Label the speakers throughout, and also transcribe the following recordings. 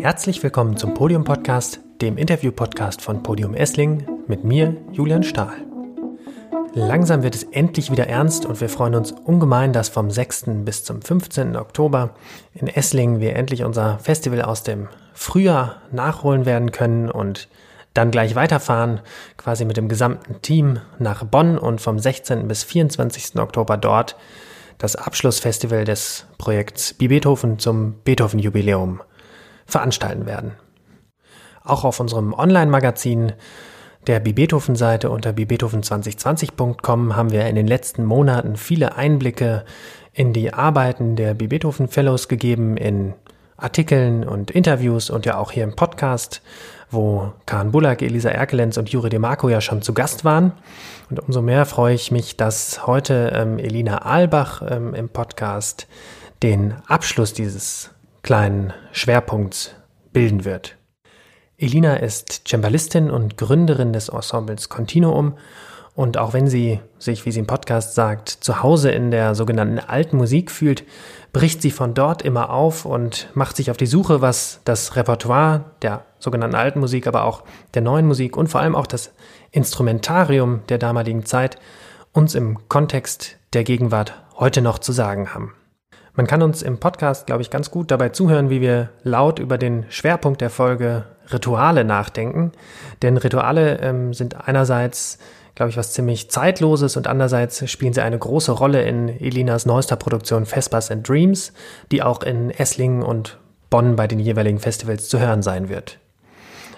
Speaker 1: Herzlich willkommen zum Podium Podcast, dem Interview-Podcast von Podium Essling mit mir, Julian Stahl. Langsam wird es endlich wieder ernst und wir freuen uns ungemein, dass vom 6. bis zum 15. Oktober in Esslingen wir endlich unser Festival aus dem Frühjahr nachholen werden können und dann gleich weiterfahren, quasi mit dem gesamten Team nach Bonn und vom 16. bis 24. Oktober dort das Abschlussfestival des Projekts Beethoven zum Beethoven-Jubiläum veranstalten werden. Auch auf unserem Online-Magazin der Bi-Beethoven-Seite unter bibeethoven2020.com haben wir in den letzten Monaten viele Einblicke in die Arbeiten der Bi-Beethoven Fellows gegeben, in Artikeln und Interviews und ja auch hier im Podcast, wo Karen Bullack, Elisa Erkelenz und Juri DeMarco ja schon zu Gast waren. Und umso mehr freue ich mich, dass heute ähm, Elina Aalbach ähm, im Podcast den Abschluss dieses kleinen Schwerpunkts bilden wird. Elina ist Cembalistin und Gründerin des Ensembles Continuum und auch wenn sie sich, wie sie im Podcast sagt, zu Hause in der sogenannten alten Musik fühlt, bricht sie von dort immer auf und macht sich auf die Suche, was das Repertoire der sogenannten alten Musik, aber auch der neuen Musik und vor allem auch das Instrumentarium der damaligen Zeit uns im Kontext der Gegenwart heute noch zu sagen haben. Man kann uns im Podcast, glaube ich, ganz gut dabei zuhören, wie wir laut über den Schwerpunkt der Folge Rituale nachdenken. Denn Rituale ähm, sind einerseits, glaube ich, was ziemlich Zeitloses und andererseits spielen sie eine große Rolle in Elinas neuester Produktion Vespers and Dreams, die auch in Esslingen und Bonn bei den jeweiligen Festivals zu hören sein wird.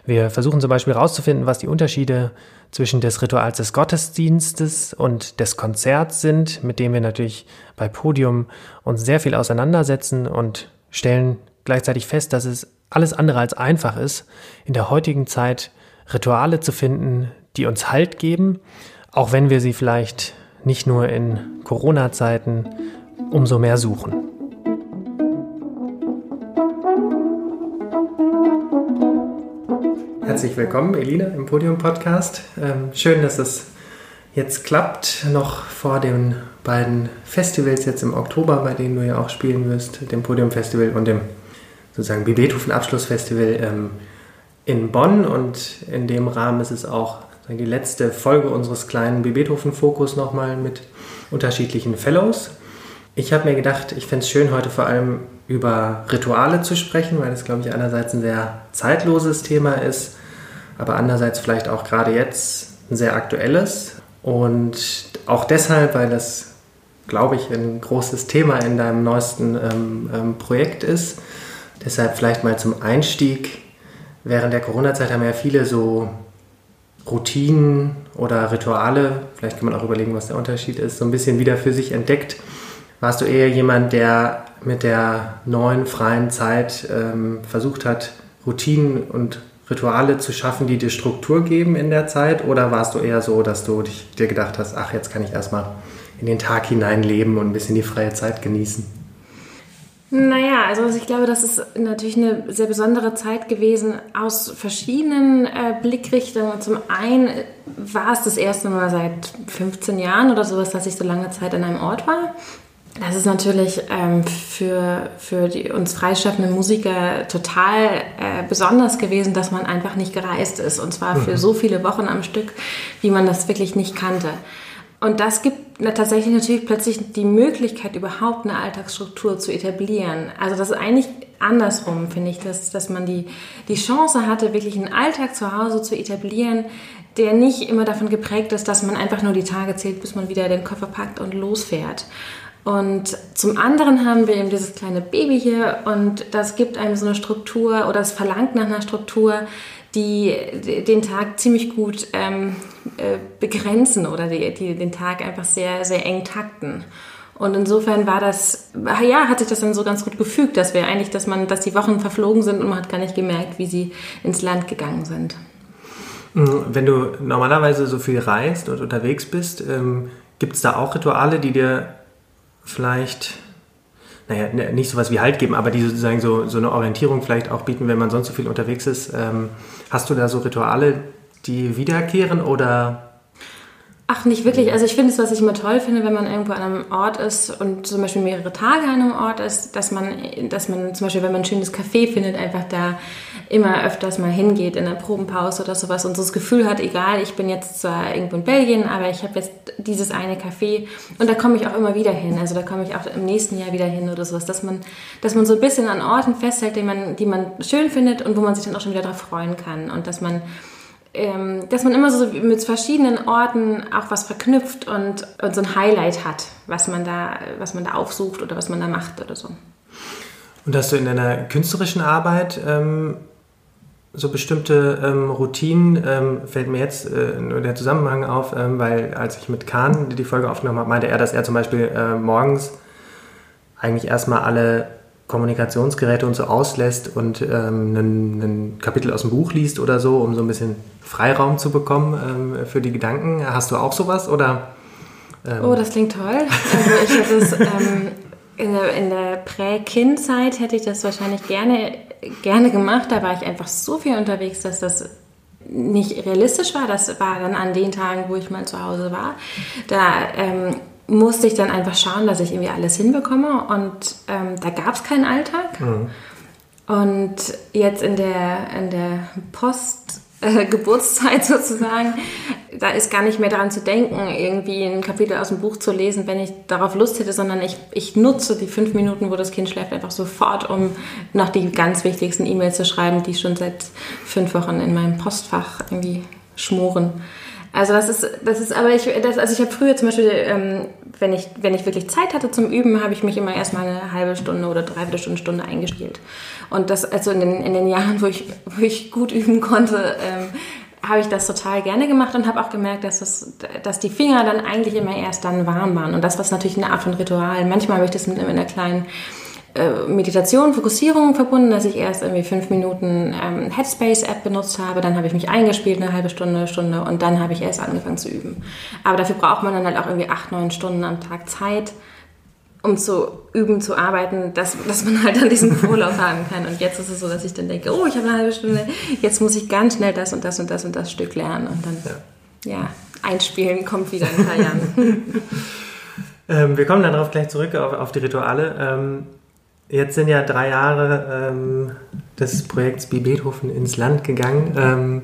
Speaker 1: Wir versuchen zum Beispiel herauszufinden, was die Unterschiede zwischen des Rituals des Gottesdienstes und des Konzerts sind, mit dem wir natürlich bei Podium uns sehr viel auseinandersetzen und stellen gleichzeitig fest, dass es alles andere als einfach ist, in der heutigen Zeit Rituale zu finden, die uns Halt geben, auch wenn wir sie vielleicht nicht nur in Corona-Zeiten umso mehr suchen. Herzlich willkommen, Elina, im Podium-Podcast. Ähm, schön, dass es jetzt klappt, noch vor den beiden Festivals jetzt im Oktober, bei denen du ja auch spielen wirst, dem Podium-Festival und dem sozusagen Beethoven-Abschlussfestival ähm, in Bonn. Und in dem Rahmen ist es auch die letzte Folge unseres kleinen Beethoven-Fokus nochmal mit unterschiedlichen Fellows. Ich habe mir gedacht, ich fände es schön, heute vor allem über Rituale zu sprechen, weil das, glaube ich, einerseits ein sehr zeitloses Thema ist aber andererseits vielleicht auch gerade jetzt ein sehr aktuelles. Und auch deshalb, weil das, glaube ich, ein großes Thema in deinem neuesten ähm, ähm, Projekt ist. Deshalb vielleicht mal zum Einstieg. Während der Corona-Zeit haben ja viele so Routinen oder Rituale, vielleicht kann man auch überlegen, was der Unterschied ist, so ein bisschen wieder für sich entdeckt. Warst du eher jemand, der mit der neuen freien Zeit ähm, versucht hat, Routinen und Rituale zu schaffen, die dir Struktur geben in der Zeit? Oder warst du eher so, dass du dich, dir gedacht hast, ach, jetzt kann ich erstmal in den Tag hinein leben und ein bisschen die freie Zeit genießen?
Speaker 2: Naja, also ich glaube, das ist natürlich eine sehr besondere Zeit gewesen aus verschiedenen äh, Blickrichtungen. Zum einen war es das erste Mal seit 15 Jahren oder sowas, dass ich so lange Zeit an einem Ort war. Das ist natürlich ähm, für, für die, uns freischaffenden Musiker total äh, besonders gewesen, dass man einfach nicht gereist ist. Und zwar für mhm. so viele Wochen am Stück, wie man das wirklich nicht kannte. Und das gibt tatsächlich natürlich plötzlich die Möglichkeit, überhaupt eine Alltagsstruktur zu etablieren. Also das ist eigentlich andersrum, finde ich, dass, dass man die, die Chance hatte, wirklich einen Alltag zu Hause zu etablieren, der nicht immer davon geprägt ist, dass man einfach nur die Tage zählt, bis man wieder den Koffer packt und losfährt. Und zum anderen haben wir eben dieses kleine Baby hier und das gibt einem so eine Struktur oder es verlangt nach einer Struktur, die den Tag ziemlich gut ähm, äh, begrenzen oder die, die den Tag einfach sehr, sehr eng takten. Und insofern war das, ja, hat sich das dann so ganz gut gefügt, dass wir eigentlich, dass man, dass die Wochen verflogen sind und man hat gar nicht gemerkt, wie sie ins Land gegangen sind.
Speaker 1: Mhm, wenn du normalerweise so viel reist und unterwegs bist, ähm, gibt es da auch Rituale, die dir vielleicht, naja, ne, nicht sowas wie Halt geben, aber die sozusagen so, so eine Orientierung vielleicht auch bieten, wenn man sonst so viel unterwegs ist. Ähm, hast du da so Rituale, die wiederkehren oder?
Speaker 2: Ach, nicht wirklich. Also ich finde es, was ich immer toll finde, wenn man irgendwo an einem Ort ist und zum Beispiel mehrere Tage an einem Ort ist, dass man, dass man zum Beispiel, wenn man ein schönes Café findet, einfach da immer öfters mal hingeht in der Probenpause oder sowas und so das Gefühl hat, egal, ich bin jetzt zwar irgendwo in Belgien, aber ich habe jetzt dieses eine Café und da komme ich auch immer wieder hin. Also da komme ich auch im nächsten Jahr wieder hin oder sowas, dass man, dass man so ein bisschen an Orten festhält, die man, die man schön findet und wo man sich dann auch schon wieder darauf freuen kann und dass man ähm, dass man immer so mit verschiedenen Orten auch was verknüpft und, und, so ein Highlight hat, was man, da, was man da aufsucht oder was man da macht oder so.
Speaker 1: Und hast du in deiner künstlerischen Arbeit ähm, so bestimmte ähm, Routinen, ähm, fällt mir jetzt äh, nur der Zusammenhang auf, ähm, weil als ich mit Kahn die Folge aufgenommen habe, meinte er, dass er zum Beispiel äh, morgens eigentlich erstmal alle Kommunikationsgeräte und so auslässt und ähm, ein, Kapitel aus dem Buch liest oder so, um so ein bisschen Freiraum zu bekommen ähm, für die Gedanken. Hast du auch sowas oder?
Speaker 2: Ähm? Oh, das klingt toll. Also ich hätte es ähm, in der, der Prä-Kind-Zeit hätte ich das wahrscheinlich gerne, gerne gemacht. Da war ich einfach so viel unterwegs, dass das nicht realistisch war. Das war dann an den Tagen, wo ich mal zu Hause war. Da ähm, musste ich dann einfach schauen, dass ich irgendwie alles hinbekomme. Und ähm, da gab es keinen Alltag. Mhm. Und jetzt in der, in der Post- äh, Geburtszeit sozusagen, da ist gar nicht mehr daran zu denken, irgendwie ein Kapitel aus dem Buch zu lesen, wenn ich darauf Lust hätte, sondern ich, ich nutze die fünf Minuten, wo das Kind schläft, einfach sofort, um noch die ganz wichtigsten E-Mails zu schreiben, die schon seit fünf Wochen in meinem Postfach irgendwie schmoren. Also das ist, das ist, aber ich, das, also ich habe früher zum Beispiel, ähm, wenn ich, wenn ich wirklich Zeit hatte zum Üben, habe ich mich immer erstmal eine halbe Stunde oder dreiviertel Stunde, Stunde eingespielt. Und das, also in den, in den Jahren, wo ich, wo ich gut üben konnte, ähm, habe ich das total gerne gemacht und habe auch gemerkt, dass, das, dass die Finger dann eigentlich immer erst dann warm waren. Und das war natürlich eine Art von Ritual. Manchmal habe ich das mit einer kleinen Meditation, Fokussierung verbunden, dass ich erst irgendwie fünf Minuten ähm, Headspace-App benutzt habe, dann habe ich mich eingespielt, eine halbe Stunde, Stunde und dann habe ich erst angefangen zu üben. Aber dafür braucht man dann halt auch irgendwie acht, neun Stunden am Tag Zeit, um zu üben, zu arbeiten, dass, dass man halt dann diesen Vorlauf haben kann. Und jetzt ist es so, dass ich dann denke, oh, ich habe eine halbe Stunde, jetzt muss ich ganz schnell das und das und das und das Stück lernen. Und dann, ja, ja einspielen kommt wieder in ein paar Jahren.
Speaker 1: ähm, wir kommen dann darauf gleich zurück, auf, auf die Rituale. Ähm, Jetzt sind ja drei Jahre ähm, des Projekts Bi Beethoven ins Land gegangen. Ähm,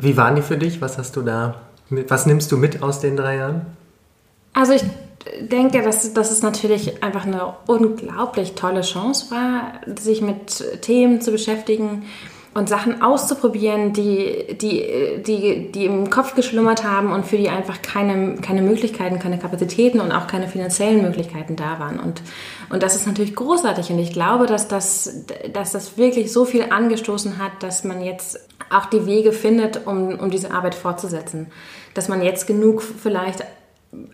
Speaker 1: wie waren die für dich? Was hast du da? Was nimmst du mit aus den drei Jahren?
Speaker 2: Also ich denke, dass, dass es natürlich einfach eine unglaublich tolle Chance war, sich mit Themen zu beschäftigen, und Sachen auszuprobieren, die, die, die, die im Kopf geschlummert haben und für die einfach keine, keine Möglichkeiten, keine Kapazitäten und auch keine finanziellen Möglichkeiten da waren. Und, und das ist natürlich großartig. Und ich glaube, dass das, dass das wirklich so viel angestoßen hat, dass man jetzt auch die Wege findet, um, um diese Arbeit fortzusetzen. Dass man jetzt genug vielleicht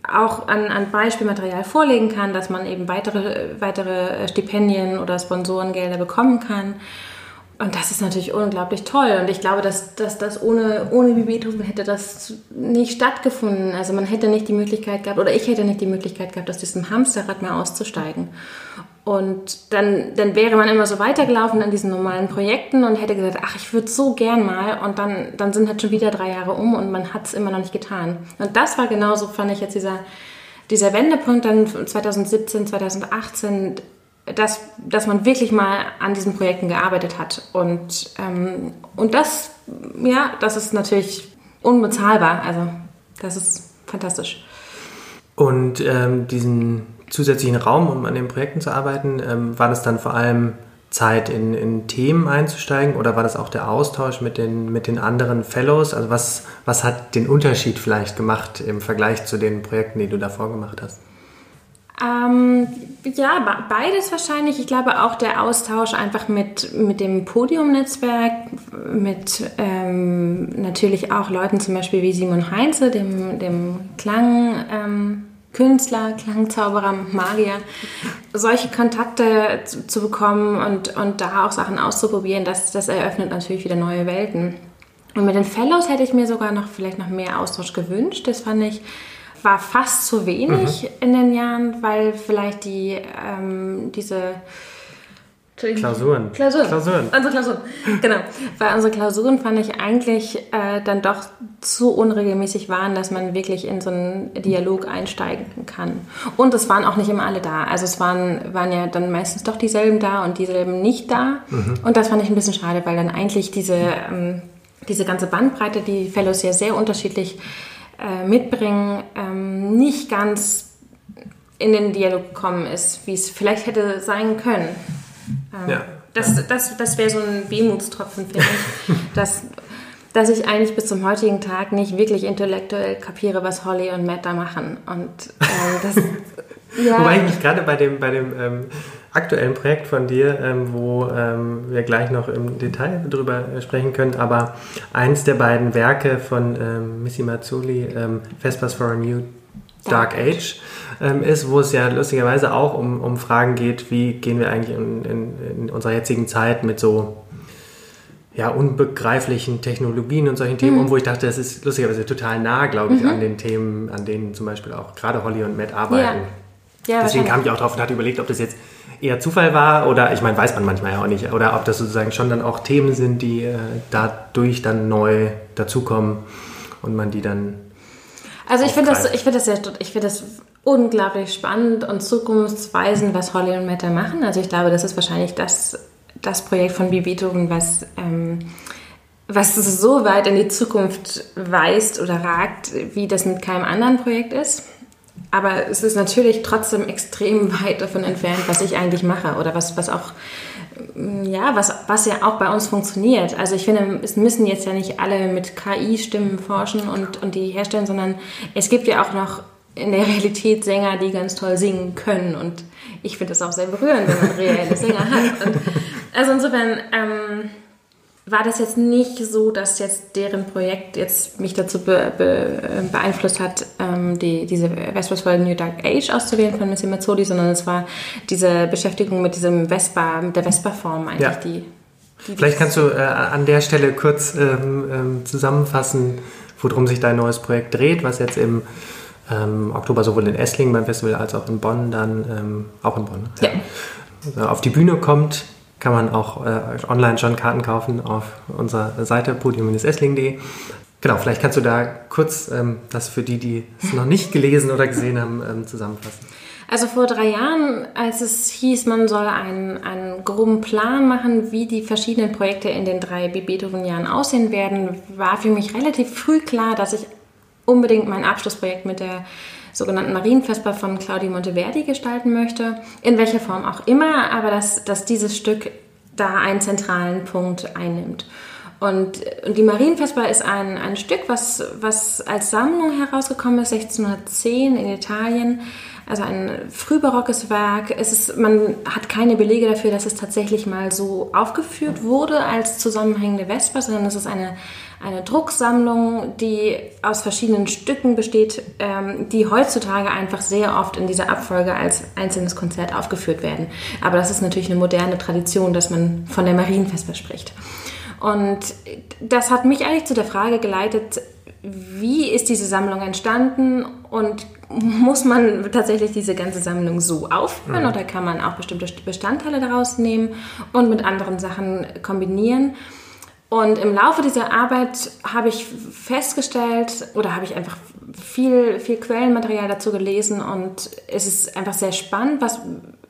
Speaker 2: auch an, an Beispielmaterial vorlegen kann, dass man eben weitere, weitere Stipendien oder Sponsorengelder bekommen kann und das ist natürlich unglaublich toll. Und ich glaube, dass, dass das ohne, ohne Beethoven hätte das nicht stattgefunden. Also man hätte nicht die Möglichkeit gehabt, oder ich hätte nicht die Möglichkeit gehabt, aus diesem Hamsterrad mal auszusteigen. Und dann, dann wäre man immer so weitergelaufen an diesen normalen Projekten und hätte gesagt, ach, ich würde so gern mal. Und dann, dann sind halt schon wieder drei Jahre um und man hat es immer noch nicht getan. Und das war genauso, fand ich jetzt dieser, dieser Wendepunkt dann 2017, 2018 dass, dass man wirklich mal an diesen Projekten gearbeitet hat. Und, ähm, und das, ja, das ist natürlich unbezahlbar. Also das ist fantastisch.
Speaker 1: Und ähm, diesen zusätzlichen Raum, um an den Projekten zu arbeiten, ähm, war das dann vor allem Zeit in, in Themen einzusteigen oder war das auch der Austausch mit den, mit den anderen Fellows? Also was, was hat den Unterschied vielleicht gemacht im Vergleich zu den Projekten, die du davor gemacht hast?
Speaker 2: Ähm, ja, beides wahrscheinlich. Ich glaube auch der Austausch einfach mit, mit dem Podium-Netzwerk, mit ähm, natürlich auch Leuten zum Beispiel wie Simon Heinze, dem, dem Klang. Ähm, Künstler, Klangzauberer, Magier, solche Kontakte zu, zu, bekommen und, und da auch Sachen auszuprobieren, das, das eröffnet natürlich wieder neue Welten. Und mit den Fellows hätte ich mir sogar noch vielleicht noch mehr Austausch gewünscht. Das fand ich war fast zu wenig mhm. in den Jahren, weil vielleicht die, ähm, diese
Speaker 1: Klausuren.
Speaker 2: Klausuren. Klausuren. Unsere Klausuren. Genau. Weil unsere Klausuren fand ich eigentlich äh, dann doch zu unregelmäßig waren, dass man wirklich in so einen Dialog einsteigen kann. Und es waren auch nicht immer alle da. Also es waren, waren ja dann meistens doch dieselben da und dieselben nicht da. Mhm. Und das fand ich ein bisschen schade, weil dann eigentlich diese, ähm, diese ganze Bandbreite, die Fellows ja sehr unterschiedlich äh, mitbringen, ähm, nicht ganz in den Dialog gekommen ist, wie es vielleicht hätte sein können. Ähm, ja. Das, das, das wäre so ein Wehmutstropfen, finde ich, dass, dass ich eigentlich bis zum heutigen Tag nicht wirklich intellektuell kapiere, was Holly und Matt da machen. Und äh, das,
Speaker 1: ja. Wobei ich mich gerade bei dem, bei dem ähm, aktuellen Projekt von dir, ähm, wo ähm, wir gleich noch im Detail drüber sprechen können, aber eins der beiden Werke von ähm, Missy Mazzoli, ähm, Vespers for a New Dark, Age ähm, ist, wo es ja lustigerweise auch um, um Fragen geht, wie gehen wir eigentlich in, in, in unserer jetzigen Zeit mit so ja, unbegreiflichen Technologien und solchen Themen mhm. um, wo ich dachte, das ist lustigerweise total nah, glaube ich, mhm. an den Themen, an denen zum Beispiel auch gerade Holly und Matt arbeiten. Ja. Ja, Deswegen kam ich auch drauf und hatte überlegt, ob das jetzt eher Zufall war oder, ich meine, weiß man manchmal ja auch nicht, oder ob das sozusagen schon dann auch Themen sind, die äh, dadurch dann neu dazukommen und man die dann.
Speaker 2: Also ich finde das, ich finde das sehr, ich finde das unglaublich spannend und zukunftsweisend, was Holly und Meta machen. Also ich glaube, das ist wahrscheinlich das, das Projekt von Beethoven, was, ähm, was so weit in die Zukunft weist oder ragt, wie das mit keinem anderen Projekt ist. Aber es ist natürlich trotzdem extrem weit davon entfernt, was ich eigentlich mache oder was, was auch ja, was, was ja auch bei uns funktioniert. Also ich finde, es müssen jetzt ja nicht alle mit KI-Stimmen forschen und, und die herstellen, sondern es gibt ja auch noch in der Realität Sänger, die ganz toll singen können. Und ich finde das auch sehr berührend, wenn man reelle Sänger hat. Und also insofern ähm, war das jetzt nicht so, dass jetzt deren Projekt jetzt mich dazu be be beeinflusst hat, ähm, die, diese the New Dark Age auszuwählen von Missy Mazzoli, sondern es war diese Beschäftigung mit diesem Vespa, mit der Vespa-Form eigentlich, ja. die,
Speaker 1: die Vielleicht kannst du äh, an der Stelle kurz ähm, ähm, zusammenfassen, worum sich dein neues Projekt dreht, was jetzt im ähm, Oktober sowohl in Esslingen beim Festival als auch in Bonn dann, ähm, auch in Bonn, ja. Also auf die Bühne kommt, kann man auch äh, online schon Karten kaufen auf unserer Seite podium-esslingen.de. Genau, vielleicht kannst du da kurz ähm, das für die, die es noch nicht gelesen oder gesehen haben, ähm, zusammenfassen.
Speaker 2: Also vor drei Jahren, als es hieß, man soll einen, einen groben Plan machen, wie die verschiedenen Projekte in den drei Beethoven-Jahren aussehen werden, war für mich relativ früh klar, dass ich unbedingt mein Abschlussprojekt mit der sogenannten Marienvesper von Claudio Monteverdi gestalten möchte, in welcher Form auch immer, aber dass, dass dieses Stück da einen zentralen Punkt einnimmt. Und, und die Marienvesper ist ein, ein Stück, was, was als Sammlung herausgekommen ist, 1610 in Italien. Also ein frühbarockes Werk. Es ist, man hat keine Belege dafür, dass es tatsächlich mal so aufgeführt wurde als zusammenhängende Vesper, sondern es ist eine eine Drucksammlung, die aus verschiedenen Stücken besteht, ähm, die heutzutage einfach sehr oft in dieser Abfolge als einzelnes Konzert aufgeführt werden. Aber das ist natürlich eine moderne Tradition, dass man von der Marienfesper spricht. Und das hat mich eigentlich zu der Frage geleitet, wie ist diese Sammlung entstanden und muss man tatsächlich diese ganze Sammlung so aufführen mhm. oder kann man auch bestimmte Bestandteile daraus nehmen und mit anderen Sachen kombinieren? Und im Laufe dieser Arbeit habe ich festgestellt oder habe ich einfach viel, viel Quellenmaterial dazu gelesen und es ist einfach sehr spannend, was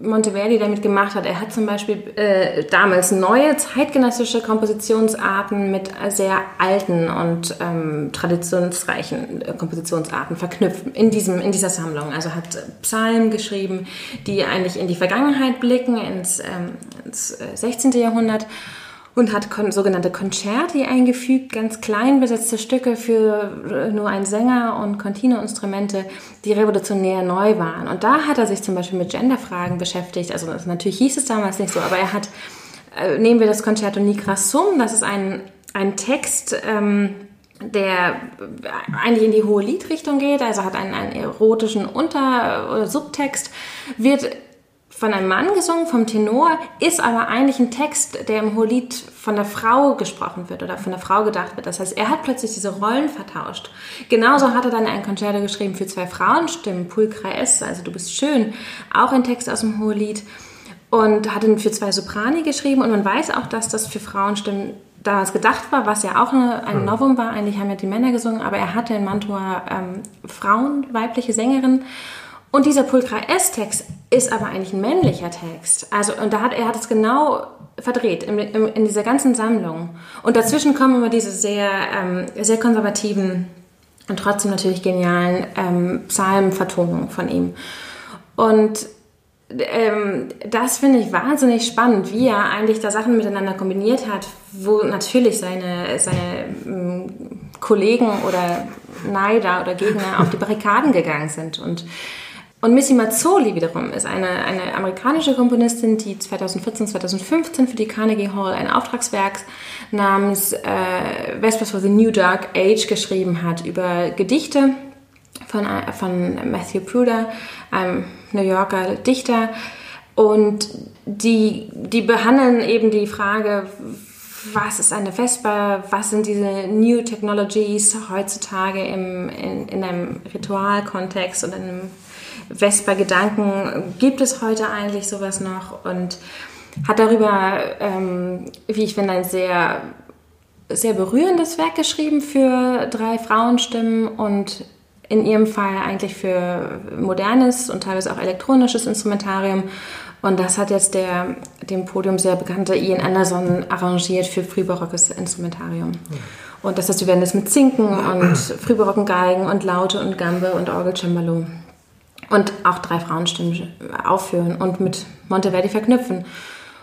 Speaker 2: Monteverdi damit gemacht hat. Er hat zum Beispiel äh, damals neue zeitgenössische Kompositionsarten mit sehr alten und ähm, traditionsreichen äh, Kompositionsarten verknüpft in, diesem, in dieser Sammlung. Also hat Psalmen geschrieben, die eigentlich in die Vergangenheit blicken, ins, ähm, ins 16. Äh, Jahrhundert und hat sogenannte Concerti eingefügt, ganz klein besetzte Stücke für äh, nur einen Sänger und Continuo-Instrumente, die revolutionär neu waren. Und da hat er sich zum Beispiel mit Genderfragen beschäftigt. Also natürlich hieß es damals nicht so, aber er hat, äh, nehmen wir das Concerto Nigra Sum, das ist ein, ein Text, ähm, der eigentlich in die hohe Liedrichtung geht, also hat einen, einen erotischen Unter- oder Subtext, wird von einem Mann gesungen, vom Tenor, ist aber eigentlich ein Text, der im Hohelied von der Frau gesprochen wird oder von der Frau gedacht wird. Das heißt, er hat plötzlich diese Rollen vertauscht. Genauso hat er dann ein Concerto geschrieben für zwei Frauenstimmen, Pulcra S, also du bist schön, auch ein Text aus dem Hohelied. und hat ihn für zwei Soprani geschrieben und man weiß auch, dass das für Frauenstimmen damals gedacht war, was ja auch eine, ein hm. Novum war. Eigentlich haben ja die Männer gesungen, aber er hatte in Mantua ähm, Frauen, weibliche Sängerinnen. Und dieser Pulchra S-Text ist aber eigentlich ein männlicher Text. Also, und da hat, er hat es genau verdreht in, in, in dieser ganzen Sammlung. Und dazwischen kommen immer diese sehr, ähm, sehr konservativen und trotzdem natürlich genialen ähm, Psalmenvertonungen von ihm. Und ähm, das finde ich wahnsinnig spannend, wie er eigentlich da Sachen miteinander kombiniert hat, wo natürlich seine, seine ähm, Kollegen oder Neider oder Gegner auf die Barrikaden gegangen sind. Und, und Missy Mazzoli wiederum ist eine, eine amerikanische Komponistin, die 2014, 2015 für die Carnegie Hall ein Auftragswerk namens äh, Vespers for the New Dark Age geschrieben hat über Gedichte von, äh, von Matthew Pruder, einem New Yorker Dichter. Und die, die behandeln eben die Frage, was ist eine Vesper, was sind diese New Technologies heutzutage im, in, in einem Ritualkontext und einem Vesper-Gedanken. Gibt es heute eigentlich sowas noch? Und hat darüber, ähm, wie ich finde, ein sehr, sehr berührendes Werk geschrieben für drei Frauenstimmen und in ihrem Fall eigentlich für modernes und teilweise auch elektronisches Instrumentarium. Und das hat jetzt der dem Podium sehr bekannte Ian Anderson arrangiert für frühbarockes Instrumentarium. Und das heißt, wir werden das mit Zinken und frühbarocken Geigen und Laute und Gambe und Orgelcembalo und auch drei Frauenstimmen aufführen und mit Monteverdi verknüpfen.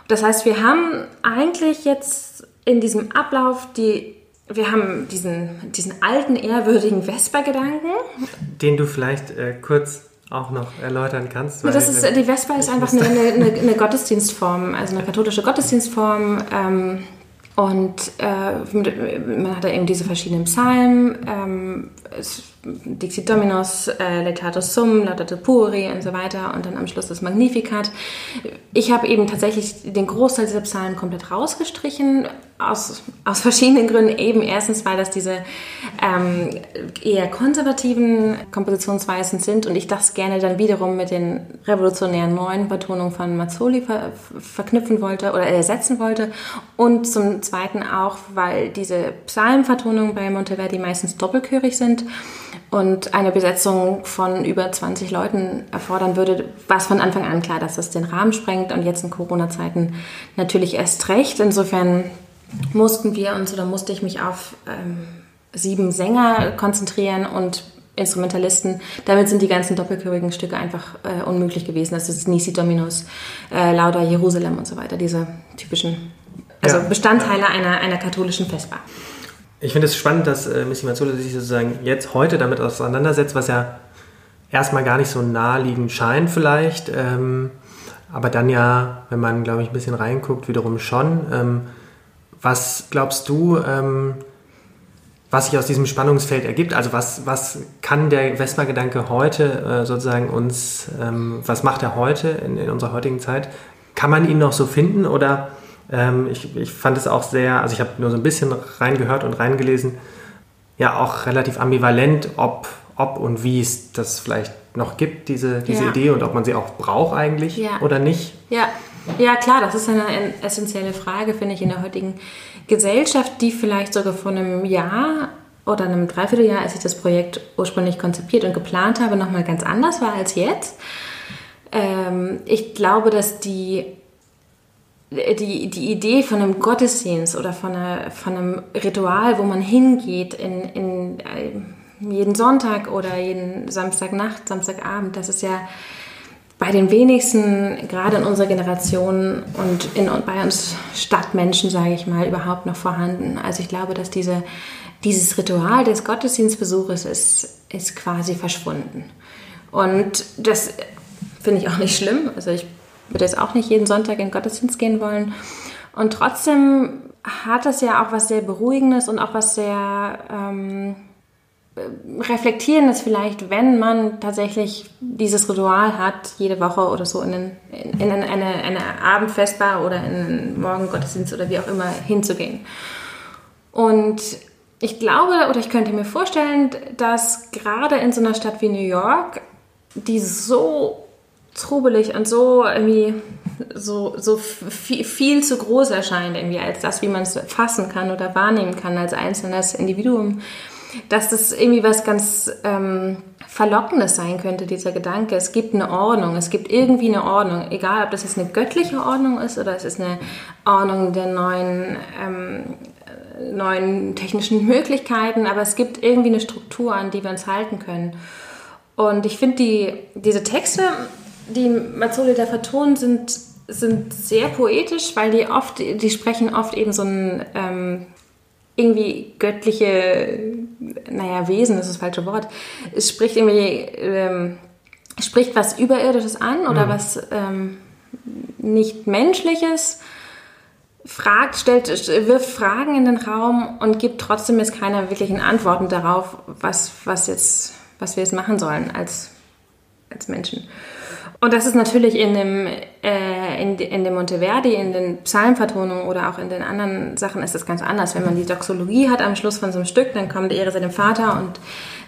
Speaker 2: Das heißt, wir haben eigentlich jetzt in diesem Ablauf die wir haben diesen, diesen alten, ehrwürdigen Vesper-Gedanken.
Speaker 1: Den du vielleicht äh, kurz auch noch erläutern kannst.
Speaker 2: Das ist, die Vesper ist einfach eine, eine, eine, Gottesdienstform, also eine katholische Gottesdienstform. Ähm, und äh, man hat da eben diese verschiedenen Psalmen. Ähm, es, Dixit Dominus, äh, Laetato Sum, Laudate Puri und so weiter und dann am Schluss das Magnificat. Ich habe eben tatsächlich den Großteil dieser Psalmen komplett rausgestrichen, aus, aus verschiedenen Gründen. Eben erstens, weil das diese ähm, eher konservativen Kompositionsweisen sind und ich das gerne dann wiederum mit den revolutionären neuen Betonungen von Mazzoli ver verknüpfen wollte oder ersetzen wollte. Und zum Zweiten auch, weil diese Psalmenvertonungen bei Monteverdi meistens doppelchörig sind und eine Besetzung von über 20 Leuten erfordern würde, war es von Anfang an klar, dass das den Rahmen sprengt und jetzt in Corona-Zeiten natürlich erst recht. Insofern mussten wir uns oder musste ich mich auf ähm, sieben Sänger konzentrieren und Instrumentalisten. Damit sind die ganzen doppelchörigen Stücke einfach äh, unmöglich gewesen. Das ist Nisi Dominus, äh, Lauda Jerusalem und so weiter, diese typischen also ja. Bestandteile einer, einer katholischen Vesper.
Speaker 1: Ich finde es spannend, dass äh, Missy Mazzolo sich sozusagen jetzt heute damit auseinandersetzt, was ja erstmal gar nicht so naheliegend scheint vielleicht, ähm, aber dann ja, wenn man, glaube ich, ein bisschen reinguckt, wiederum schon. Ähm, was glaubst du, ähm, was sich aus diesem Spannungsfeld ergibt? Also was, was kann der Vespa-Gedanke heute äh, sozusagen uns, ähm, was macht er heute in, in unserer heutigen Zeit? Kann man ihn noch so finden oder ähm, ich, ich fand es auch sehr, also ich habe nur so ein bisschen reingehört und reingelesen, ja auch relativ ambivalent, ob, ob und wie es das vielleicht noch gibt, diese, diese ja. Idee und ob man sie auch braucht eigentlich ja. oder nicht.
Speaker 2: Ja. ja, klar, das ist eine essentielle Frage, finde ich, in der heutigen Gesellschaft, die vielleicht sogar vor einem Jahr oder einem Dreivierteljahr, als ich das Projekt ursprünglich konzipiert und geplant habe, nochmal ganz anders war als jetzt. Ähm, ich glaube, dass die die, die Idee von einem Gottesdienst oder von, einer, von einem Ritual, wo man hingeht in, in äh, jeden Sonntag oder jeden Samstagnacht, Samstagabend, das ist ja bei den wenigsten, gerade in unserer Generation und in, bei uns Stadtmenschen, sage ich mal, überhaupt noch vorhanden. Also ich glaube, dass diese, dieses Ritual des Gottesdienstbesuches ist, ist quasi verschwunden. Und das finde ich auch nicht schlimm. Also ich würde jetzt auch nicht jeden Sonntag in den Gottesdienst gehen wollen. Und trotzdem hat das ja auch was sehr Beruhigendes und auch was sehr ähm, Reflektierendes vielleicht, wenn man tatsächlich dieses Ritual hat, jede Woche oder so in, den, in, in eine, eine Abendfestbar oder in einen Morgengottesdienst oder wie auch immer hinzugehen. Und ich glaube oder ich könnte mir vorstellen, dass gerade in so einer Stadt wie New York, die so trubelig und so irgendwie so, so viel, viel zu groß erscheint, irgendwie als das, wie man es fassen kann oder wahrnehmen kann als einzelnes Individuum, dass das irgendwie was ganz ähm, Verlockendes sein könnte, dieser Gedanke. Es gibt eine Ordnung, es gibt irgendwie eine Ordnung, egal ob das jetzt eine göttliche Ordnung ist oder es ist eine Ordnung der neuen, ähm, neuen technischen Möglichkeiten, aber es gibt irgendwie eine Struktur, an die wir uns halten können. Und ich finde, die, diese Texte, die Mazzoli da vertonen, sind, sind sehr poetisch, weil die oft, die sprechen oft eben so ein ähm, irgendwie göttliche, naja, Wesen ist das falsche Wort. Es spricht irgendwie, ähm, spricht was Überirdisches an oder mhm. was ähm, nicht Menschliches, fragt, stellt, wirft Fragen in den Raum und gibt trotzdem jetzt keine wirklichen Antworten darauf, was, was jetzt, was wir jetzt machen sollen als, als Menschen. Und das ist natürlich in dem, äh, in, in dem Monteverdi, in den Psalmvertonungen oder auch in den anderen Sachen ist das ganz anders. Wenn man die Doxologie hat am Schluss von so einem Stück, dann kommt Ehre sei dem Vater und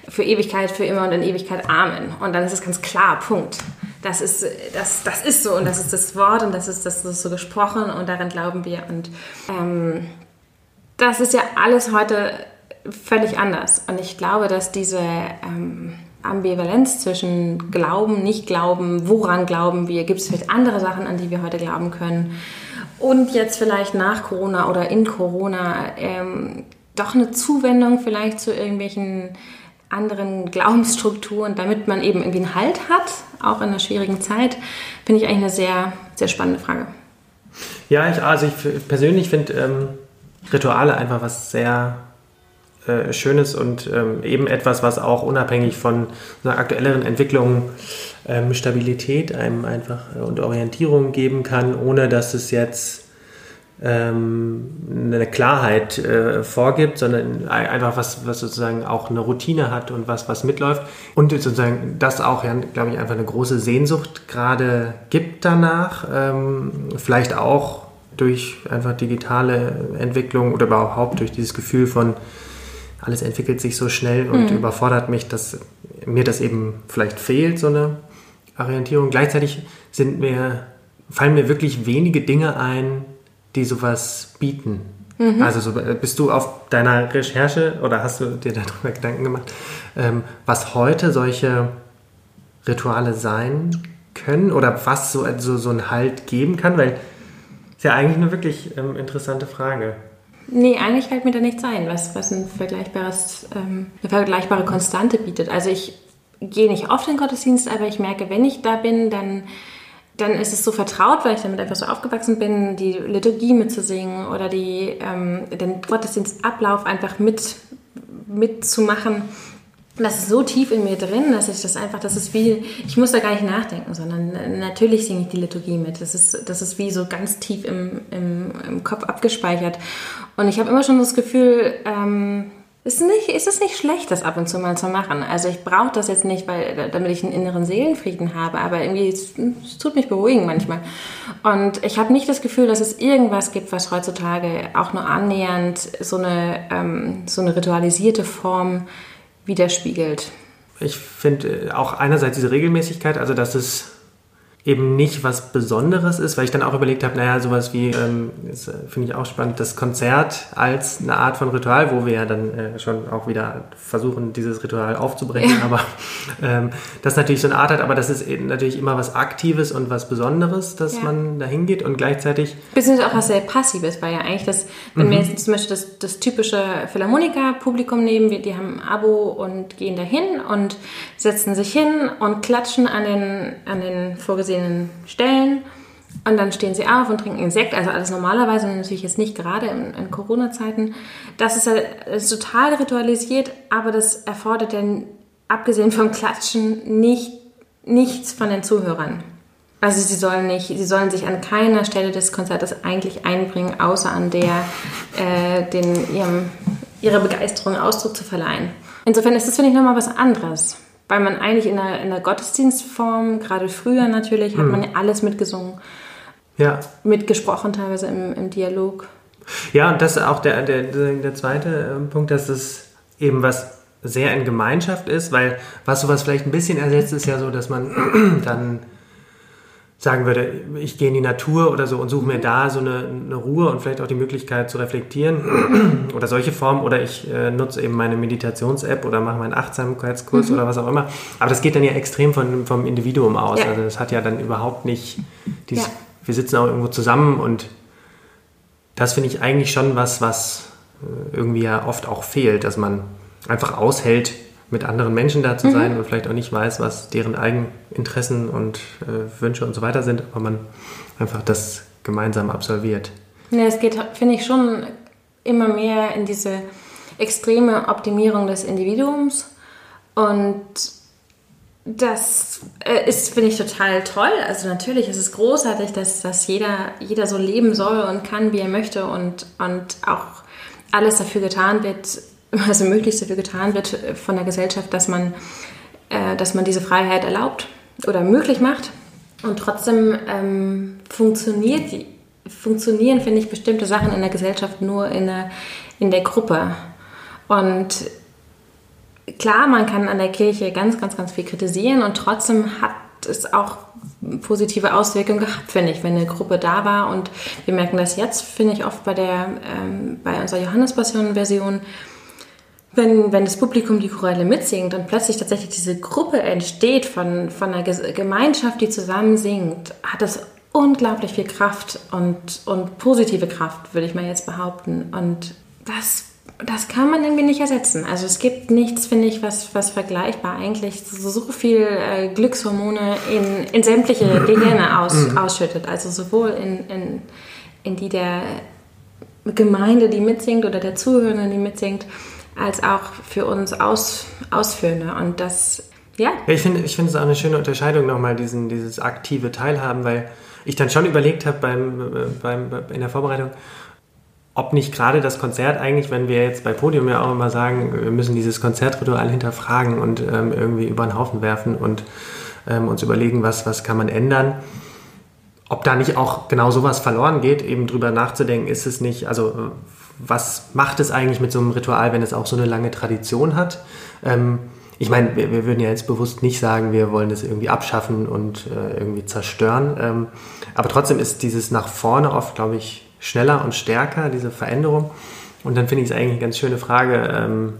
Speaker 2: für Ewigkeit, für immer und in Ewigkeit Amen. Und dann ist es ganz klar, Punkt. Das ist, das, das ist so und das ist das Wort und das ist, das ist so gesprochen und daran glauben wir. Und ähm, das ist ja alles heute völlig anders. Und ich glaube, dass diese... Ähm, Ambivalenz zwischen Glauben, Nicht-Glauben, woran glauben wir, gibt es vielleicht andere Sachen, an die wir heute glauben können. Und jetzt vielleicht nach Corona oder in Corona ähm, doch eine Zuwendung vielleicht zu irgendwelchen anderen Glaubensstrukturen, damit man eben irgendwie einen Halt hat, auch in einer schwierigen Zeit, finde ich eigentlich eine sehr, sehr spannende Frage.
Speaker 1: Ja, ich, also ich persönlich finde ähm, Rituale einfach was sehr äh, Schönes und ähm, eben etwas, was auch unabhängig von aktuelleren Entwicklung ähm, Stabilität einem einfach äh, und Orientierung geben kann, ohne dass es jetzt ähm, eine Klarheit äh, vorgibt, sondern einfach was, was sozusagen auch eine Routine hat und was, was mitläuft. Und sozusagen das auch, ja, glaube ich, einfach eine große Sehnsucht gerade gibt danach. Ähm, vielleicht auch durch einfach digitale Entwicklung oder überhaupt durch dieses Gefühl von alles entwickelt sich so schnell und mhm. überfordert mich, dass mir das eben vielleicht fehlt, so eine Orientierung. Gleichzeitig sind mir, fallen mir wirklich wenige Dinge ein, die sowas bieten. Mhm. Also so, bist du auf deiner Recherche oder hast du dir darüber Gedanken gemacht, ähm, was heute solche Rituale sein können oder was so, so, so einen Halt geben kann? Weil ist ja eigentlich eine wirklich ähm, interessante Frage.
Speaker 2: Nee, eigentlich fällt mir da nichts ein, was, was ein vergleichbares, ähm, eine vergleichbare Konstante bietet. Also ich gehe nicht oft in den Gottesdienst, aber ich merke, wenn ich da bin, dann, dann ist es so vertraut, weil ich damit einfach so aufgewachsen bin, die Liturgie mitzusingen oder die, ähm, den Gottesdienstablauf einfach mit, mitzumachen das ist so tief in mir drin, dass ich das einfach, das ist wie, ich muss da gar nicht nachdenken, sondern natürlich singe ich die Liturgie mit. Das ist, das ist wie so ganz tief im, im, im Kopf abgespeichert. Und ich habe immer schon das Gefühl, ähm, ist, nicht, ist es nicht schlecht, das ab und zu mal zu machen. Also ich brauche das jetzt nicht, weil, damit ich einen inneren Seelenfrieden habe, aber irgendwie, es, es tut mich beruhigen manchmal. Und ich habe nicht das Gefühl, dass es irgendwas gibt, was heutzutage auch nur annähernd so eine, ähm, so eine ritualisierte Form widerspiegelt.
Speaker 1: Ich finde äh, auch einerseits diese Regelmäßigkeit, also dass es eben nicht was Besonderes ist, weil ich dann auch überlegt habe, naja, sowas wie, ähm, äh, finde ich auch spannend, das Konzert als eine Art von Ritual, wo wir ja dann äh, schon auch wieder versuchen, dieses Ritual aufzubrechen, ja. aber ähm, das natürlich so eine Art hat, aber das ist natürlich immer was Aktives und was Besonderes, dass ja. man da hingeht und gleichzeitig...
Speaker 2: Beziehungsweise auch was sehr Passives, weil ja eigentlich das, wenn mhm. wir jetzt zum Beispiel das, das typische Philharmoniker-Publikum nehmen, die haben ein Abo und gehen dahin und setzen sich hin und klatschen an den, an den vorgesehenen vorgesehenen Stellen. Und dann stehen sie auf und trinken Insekt, also alles normalerweise, natürlich jetzt nicht gerade in, in Corona-Zeiten. Das ist, ja, ist total ritualisiert, aber das erfordert dann, abgesehen vom Klatschen, nicht, nichts von den Zuhörern. Also sie sollen nicht, sie sollen sich an keiner Stelle des Konzertes eigentlich einbringen, außer an der, äh, den, ihrem, ihrer Begeisterung Ausdruck zu verleihen. Insofern ist das, finde ich, nochmal was anderes weil man eigentlich in der, in der Gottesdienstform, gerade früher natürlich, hat hm. man ja alles mitgesungen. Ja. Mitgesprochen teilweise im, im Dialog.
Speaker 1: Ja, und das ist auch der, der, der zweite ähm, Punkt, dass es eben was sehr in Gemeinschaft ist, weil was sowas vielleicht ein bisschen ersetzt, ist ja so, dass man dann sagen würde, ich gehe in die Natur oder so und suche mir da so eine, eine Ruhe und vielleicht auch die Möglichkeit zu reflektieren oder solche Formen oder ich äh, nutze eben meine Meditations-App oder mache meinen Achtsamkeitskurs mhm. oder was auch immer. Aber das geht dann ja extrem von, vom Individuum aus. Ja. Also das hat ja dann überhaupt nicht dieses, ja. wir sitzen auch irgendwo zusammen und das finde ich eigentlich schon was, was äh, irgendwie ja oft auch fehlt, dass man einfach aushält, mit anderen Menschen da zu sein mhm. und vielleicht auch nicht weiß, was deren Eigeninteressen und äh, Wünsche und so weiter sind, aber man einfach das gemeinsam absolviert.
Speaker 2: Ja, es geht, finde ich, schon immer mehr in diese extreme Optimierung des Individuums und das äh, ist, finde ich, total toll. Also natürlich ist es großartig, dass, dass jeder, jeder so leben soll und kann, wie er möchte und, und auch alles dafür getan wird, also möglichst dafür getan wird von der Gesellschaft, dass man, äh, dass man diese Freiheit erlaubt oder möglich macht. Und trotzdem ähm, funktioniert, funktionieren, finde ich, bestimmte Sachen in der Gesellschaft nur in der, in der Gruppe. Und klar, man kann an der Kirche ganz, ganz, ganz viel kritisieren und trotzdem hat es auch positive Auswirkungen gehabt, finde ich, wenn eine Gruppe da war. Und wir merken das jetzt, finde ich, oft bei, der, ähm, bei unserer Johannespassion-Version, wenn, wenn das Publikum die Choräle mitsingt und plötzlich tatsächlich diese Gruppe entsteht von, von einer Gemeinschaft, die zusammen singt, hat das unglaublich viel Kraft und, und positive Kraft, würde ich mal jetzt behaupten. Und das, das kann man irgendwie nicht ersetzen. Also es gibt nichts, finde ich, was, was vergleichbar eigentlich so, so viel äh, Glückshormone in, in sämtliche Gehirne aus, mhm. ausschüttet. Also sowohl in, in, in die der Gemeinde, die mitsingt oder der Zuhörenden, die mitsingt, als auch für uns Aus, Ausführende. Und das, ja.
Speaker 1: ich finde ich find es auch eine schöne Unterscheidung nochmal, diesen, dieses aktive Teilhaben, weil ich dann schon überlegt habe beim, äh, beim, in der Vorbereitung, ob nicht gerade das Konzert eigentlich, wenn wir jetzt bei Podium ja auch immer sagen, wir müssen dieses Konzertritual hinterfragen und ähm, irgendwie über den Haufen werfen und ähm, uns überlegen, was, was kann man ändern. Ob da nicht auch genau sowas verloren geht, eben drüber nachzudenken, ist es nicht, also was macht es eigentlich mit so einem Ritual, wenn es auch so eine lange Tradition hat? Ähm, ich meine, wir, wir, würden ja jetzt bewusst nicht sagen, wir wollen das irgendwie abschaffen und äh, irgendwie zerstören. Ähm, aber trotzdem ist dieses nach vorne oft, glaube ich, schneller und stärker, diese Veränderung. Und dann finde ich es eigentlich eine ganz schöne Frage, ähm,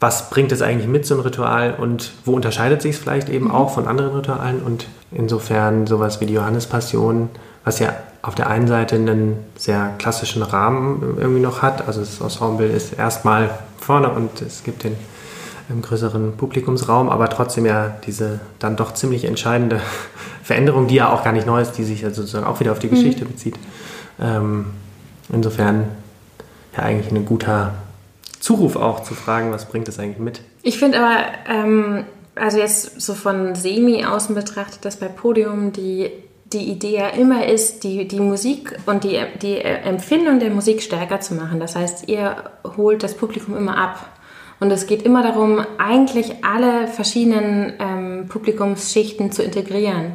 Speaker 1: was bringt es eigentlich mit, so ein Ritual und wo unterscheidet sich es vielleicht eben mhm. auch von anderen Ritualen? Und insofern sowas wie die Johannespassion, was ja auf der einen Seite einen sehr klassischen Rahmen irgendwie noch hat. Also das Ensemble ist erstmal vorne und es gibt den im größeren Publikumsraum, aber trotzdem ja diese dann doch ziemlich entscheidende Veränderung, die ja auch gar nicht neu ist, die sich ja sozusagen auch wieder auf die mhm. Geschichte bezieht. Ähm, insofern ja eigentlich ein guter Zuruf auch zu fragen, was bringt das eigentlich mit?
Speaker 2: Ich finde aber, ähm, also jetzt so von semi außen betrachtet, dass bei Podium die die Idee ja immer ist, die, die Musik und die, die Empfindung der Musik stärker zu machen. Das heißt, ihr holt das Publikum immer ab. Und es geht immer darum, eigentlich alle verschiedenen ähm, Publikumsschichten zu integrieren.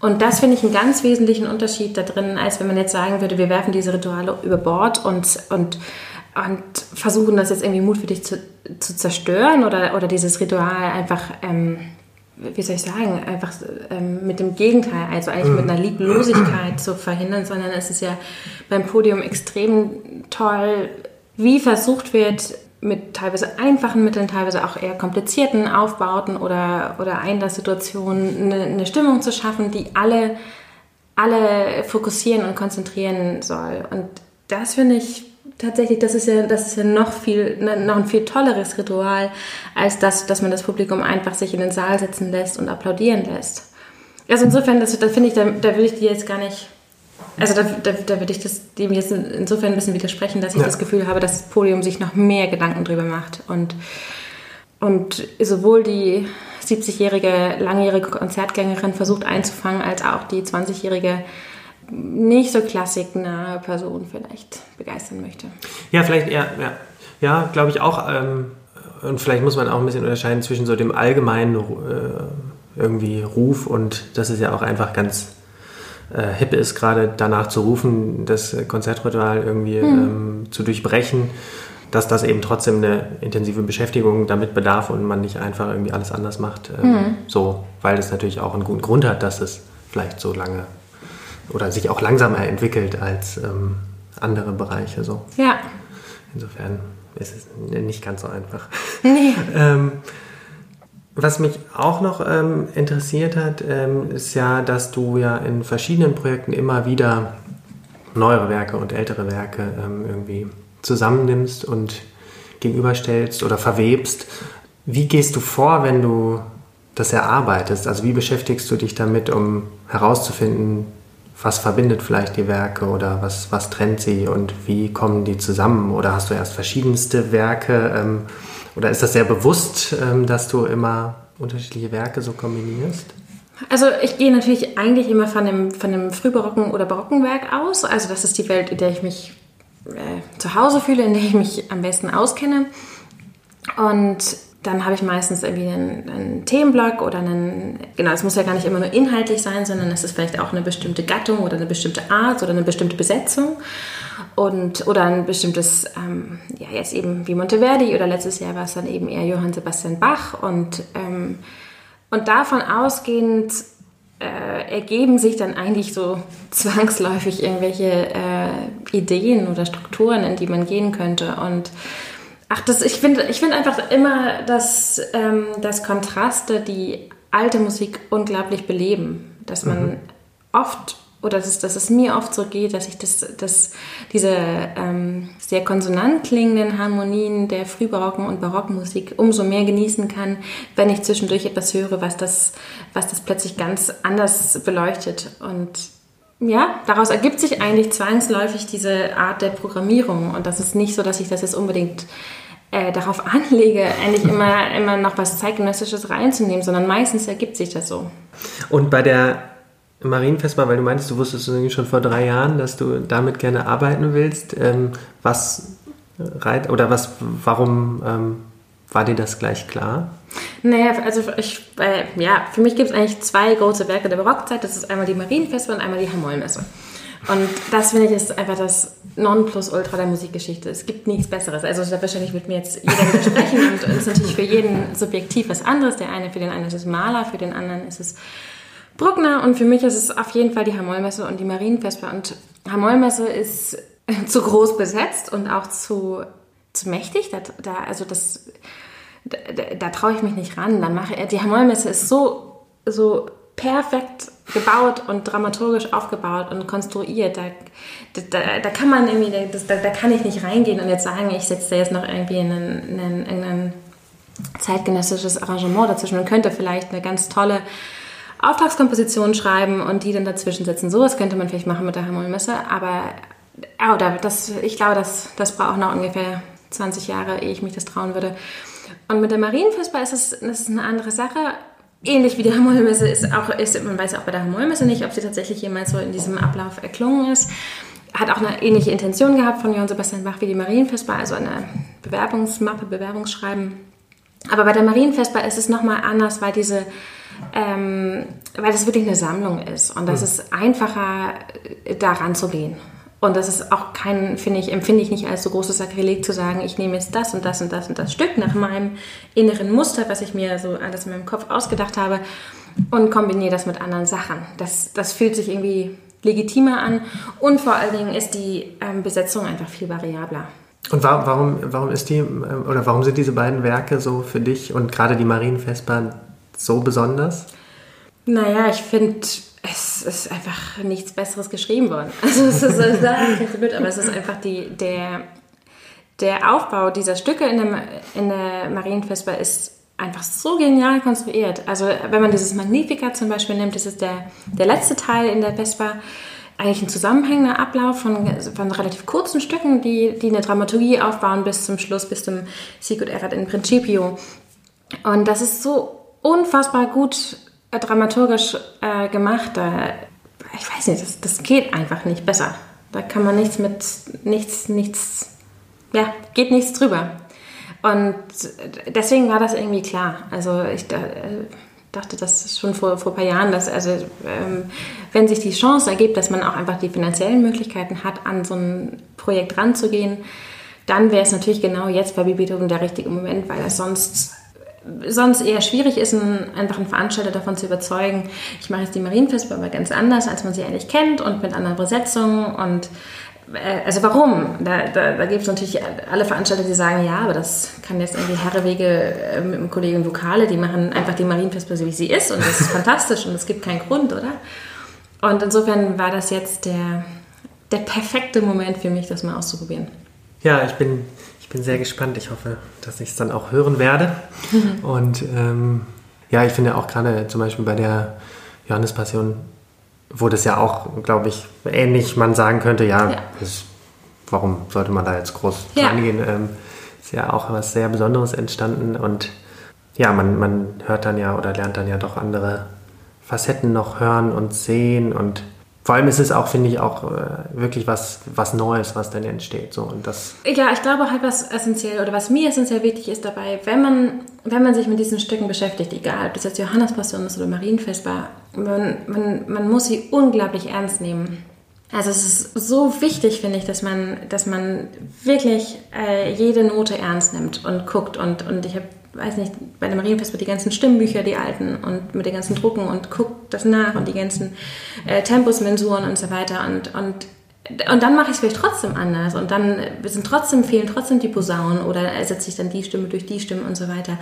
Speaker 2: Und das finde ich einen ganz wesentlichen Unterschied da drin, als wenn man jetzt sagen würde, wir werfen diese Rituale über Bord und, und, und versuchen das jetzt irgendwie mutwillig zu, zu zerstören oder, oder dieses Ritual einfach ähm, wie soll ich sagen, einfach ähm, mit dem Gegenteil, also eigentlich mit mhm. einer Lieblosigkeit zu verhindern, sondern es ist ja beim Podium extrem toll, wie versucht wird, mit teilweise einfachen Mitteln, teilweise auch eher komplizierten Aufbauten oder, oder Einlasssituationen eine, eine Stimmung zu schaffen, die alle, alle fokussieren und konzentrieren soll. Und das finde ich tatsächlich, das ist ja, das ist ja noch viel, ne, noch ein viel tolleres Ritual, als das, dass man das Publikum einfach sich in den Saal setzen lässt und applaudieren lässt. Also insofern, das, da finde ich, da, da will ich die jetzt gar nicht, also da, da, da würde ich das, dem jetzt insofern ein bisschen widersprechen, dass ich ja. das Gefühl habe, dass das Podium sich noch mehr Gedanken drüber macht und, und sowohl die 70-jährige langjährige Konzertgängerin versucht einzufangen, als auch die 20-jährige nicht so klassiknahe Person vielleicht begeistern möchte.
Speaker 1: Ja, vielleicht eher, ja, ja glaube ich auch. Ähm, und vielleicht muss man auch ein bisschen unterscheiden zwischen so dem allgemeinen äh, irgendwie Ruf und das ist ja auch einfach ganz äh, hip ist, gerade danach zu rufen, das Konzertritual irgendwie hm. ähm, zu durchbrechen, dass das eben trotzdem eine intensive Beschäftigung damit bedarf und man nicht einfach irgendwie alles anders macht. Ähm, hm. So, weil das natürlich auch einen guten Grund hat, dass es vielleicht so lange oder sich auch langsamer entwickelt als ähm, andere Bereiche. So.
Speaker 2: Ja.
Speaker 1: Insofern ist es nicht ganz so einfach. Nee. ähm, was mich auch noch ähm, interessiert hat, ähm, ist ja, dass du ja in verschiedenen Projekten immer wieder neuere Werke und ältere Werke ähm, irgendwie zusammennimmst und gegenüberstellst oder verwebst. Wie gehst du vor, wenn du das erarbeitest? Also wie beschäftigst du dich damit, um herauszufinden, was verbindet vielleicht die Werke oder was, was trennt sie und wie kommen die zusammen? Oder hast du erst verschiedenste Werke? Ähm, oder ist das sehr bewusst, ähm, dass du immer unterschiedliche Werke so kombinierst?
Speaker 2: Also ich gehe natürlich eigentlich immer von einem, von einem frühbarocken oder barocken Werk aus. Also das ist die Welt, in der ich mich äh, zu Hause fühle, in der ich mich am besten auskenne. Und dann habe ich meistens irgendwie einen, einen, Themenblock oder einen, genau, es muss ja gar nicht immer nur inhaltlich sein, sondern es ist vielleicht auch eine bestimmte Gattung oder eine bestimmte Art oder eine bestimmte Besetzung. Und, oder ein bestimmtes, ähm, ja jetzt eben wie Monteverdi oder letztes Jahr war es dann eben eher Johann Sebastian Bach. Und, ähm, und davon ausgehend äh, ergeben sich dann eigentlich so zwangsläufig irgendwelche äh, Ideen oder Strukturen, in die man gehen könnte. Und Ach, das, ich finde ich find einfach immer, dass, ähm, dass Kontraste die alte Musik unglaublich beleben. Dass man mhm. oft, oder dass, dass es mir oft so geht, dass ich das, dass diese ähm, sehr konsonant klingenden Harmonien der frühbarocken und barocken Musik umso mehr genießen kann, wenn ich zwischendurch etwas höre, was das, was das plötzlich ganz anders beleuchtet. Und ja, daraus ergibt sich eigentlich zwangsläufig diese Art der Programmierung. Und das ist nicht so, dass ich das jetzt unbedingt äh, darauf anlege, eigentlich immer, immer noch was Zeitgenössisches reinzunehmen, sondern meistens ergibt sich das so.
Speaker 1: Und bei der Marienfestbahn, weil du meintest, du wusstest schon vor drei Jahren, dass du damit gerne arbeiten willst, ähm, was reit oder was, warum ähm, war dir das gleich klar?
Speaker 2: Naja, also ich, äh, ja, für mich gibt es eigentlich zwei große Werke der Barockzeit. Das ist einmal die Marienfestbahn und einmal die Hamollmesse. Und das finde ich ist einfach das Nonplusultra der Musikgeschichte. Es gibt nichts Besseres. Also wahrscheinlich wird mir jetzt jeder widersprechen und es ist natürlich für jeden subjektiv was anderes. Der eine, für den einen ist es Maler, für den anderen ist es Bruckner und für mich ist es auf jeden Fall die Hamollmesse und die Marienvesper. Und Hamollmesse ist zu groß besetzt und auch zu, zu mächtig. Da, da also das, da, da traue ich mich nicht ran. Dann mache, die Hamollmesse ist so, so perfekt gebaut und dramaturgisch aufgebaut und konstruiert. Da, da, da kann man irgendwie, das, da, da, kann ich nicht reingehen und jetzt sagen, ich setze da jetzt noch irgendwie einen, einen, einen zeitgenössisches Arrangement dazwischen und könnte vielleicht eine ganz tolle Auftragskomposition schreiben und die dann dazwischen setzen. Sowas könnte man vielleicht machen mit der Harmoniemesse, aber oh, das, ich glaube, das, das braucht noch ungefähr 20 Jahre, ehe ich mich das trauen würde. Und mit der Marienfestbar ist es, das ist eine andere Sache ähnlich wie die Hamollmesse ist auch, ist, man weiß auch bei der Hamollmesse nicht, ob sie tatsächlich jemals so in diesem Ablauf erklungen ist. Hat auch eine ähnliche Intention gehabt von Johann Sebastian Bach wie die Marienfestbar, also eine Bewerbungsmappe, Bewerbungsschreiben. Aber bei der Marienfestbar ist es nochmal anders, weil diese, ähm, weil das wirklich eine Sammlung ist und das mhm. ist einfacher, da ranzugehen. Und das ist auch kein, finde ich, empfinde ich nicht als so großes Sakrileg zu sagen, ich nehme jetzt das und das und das und das Stück nach meinem inneren Muster, was ich mir so alles in meinem Kopf ausgedacht habe und kombiniere das mit anderen Sachen. Das, das fühlt sich irgendwie legitimer an und vor allen Dingen ist die ähm, Besetzung einfach viel variabler.
Speaker 1: Und warum, warum, ist die, ähm, oder warum sind diese beiden Werke so für dich und gerade die Marienfestbahn so besonders?
Speaker 2: Naja, ich finde, es ist einfach nichts Besseres geschrieben worden. Also es ist, blöd, aber es ist einfach die, der, der Aufbau dieser Stücke in der, in der Marienfestbar ist einfach so genial konstruiert. Also wenn man dieses Magnificat zum Beispiel nimmt, das ist der, der letzte Teil in der Vespa, eigentlich ein zusammenhängender Ablauf von, von relativ kurzen Stücken, die, die eine Dramaturgie aufbauen bis zum Schluss, bis zum Sicut erat in Principio. Und das ist so unfassbar gut dramaturgisch äh, gemacht, da, ich weiß nicht, das, das geht einfach nicht besser. Da kann man nichts mit, nichts, nichts, ja, geht nichts drüber. Und deswegen war das irgendwie klar. Also ich da, äh, dachte das schon vor, vor ein paar Jahren, dass also ähm, wenn sich die Chance ergibt, dass man auch einfach die finanziellen Möglichkeiten hat, an so ein Projekt ranzugehen, dann wäre es natürlich genau jetzt bei Beethoven der richtige Moment, weil er sonst sonst eher schwierig ist, einen, einfach einen Veranstalter davon zu überzeugen, ich mache jetzt die Marienfestbar aber ganz anders, als man sie eigentlich kennt und mit anderen Besetzungen und äh, also warum? Da, da, da gibt es natürlich alle Veranstalter, die sagen, ja, aber das kann jetzt irgendwie Herrewege äh, mit dem Kollegen Vokale, die machen einfach die Marienfestbar so, wie sie ist und das ist fantastisch und es gibt keinen Grund, oder? Und insofern war das jetzt der, der perfekte Moment für mich, das mal auszuprobieren.
Speaker 1: Ja, ich bin bin sehr gespannt. Ich hoffe, dass ich es dann auch hören werde. Und ähm, ja, ich finde auch gerade zum Beispiel bei der Johannespassion, wo das ja auch, glaube ich, ähnlich man sagen könnte, ja, ja. Das, warum sollte man da jetzt groß ja. reingehen? Ähm, ist ja auch was sehr Besonderes entstanden und ja, man, man hört dann ja oder lernt dann ja doch andere Facetten noch hören und sehen und vor allem ist es auch, finde ich, auch äh, wirklich was, was Neues, was dann entsteht. So, und das
Speaker 2: ja, ich glaube halt, was essentiell oder was mir essentiell wichtig ist dabei, wenn man, wenn man sich mit diesen Stücken beschäftigt, egal ob das jetzt Johannespassion ist oder Marienfestbar, man, man, man muss sie unglaublich ernst nehmen. Also es ist so wichtig, finde ich, dass man, dass man wirklich äh, jede Note ernst nimmt und guckt. Und, und ich habe weiß nicht, bei der Marienfest mit die ganzen Stimmbücher, die alten und mit den ganzen Drucken und guckt das nach und die ganzen äh, Tempusmensuren und so weiter und, und und dann mache ich es vielleicht trotzdem anders und dann sind trotzdem fehlen trotzdem die Posaunen oder ersetze ich dann die Stimme durch die Stimme und so weiter.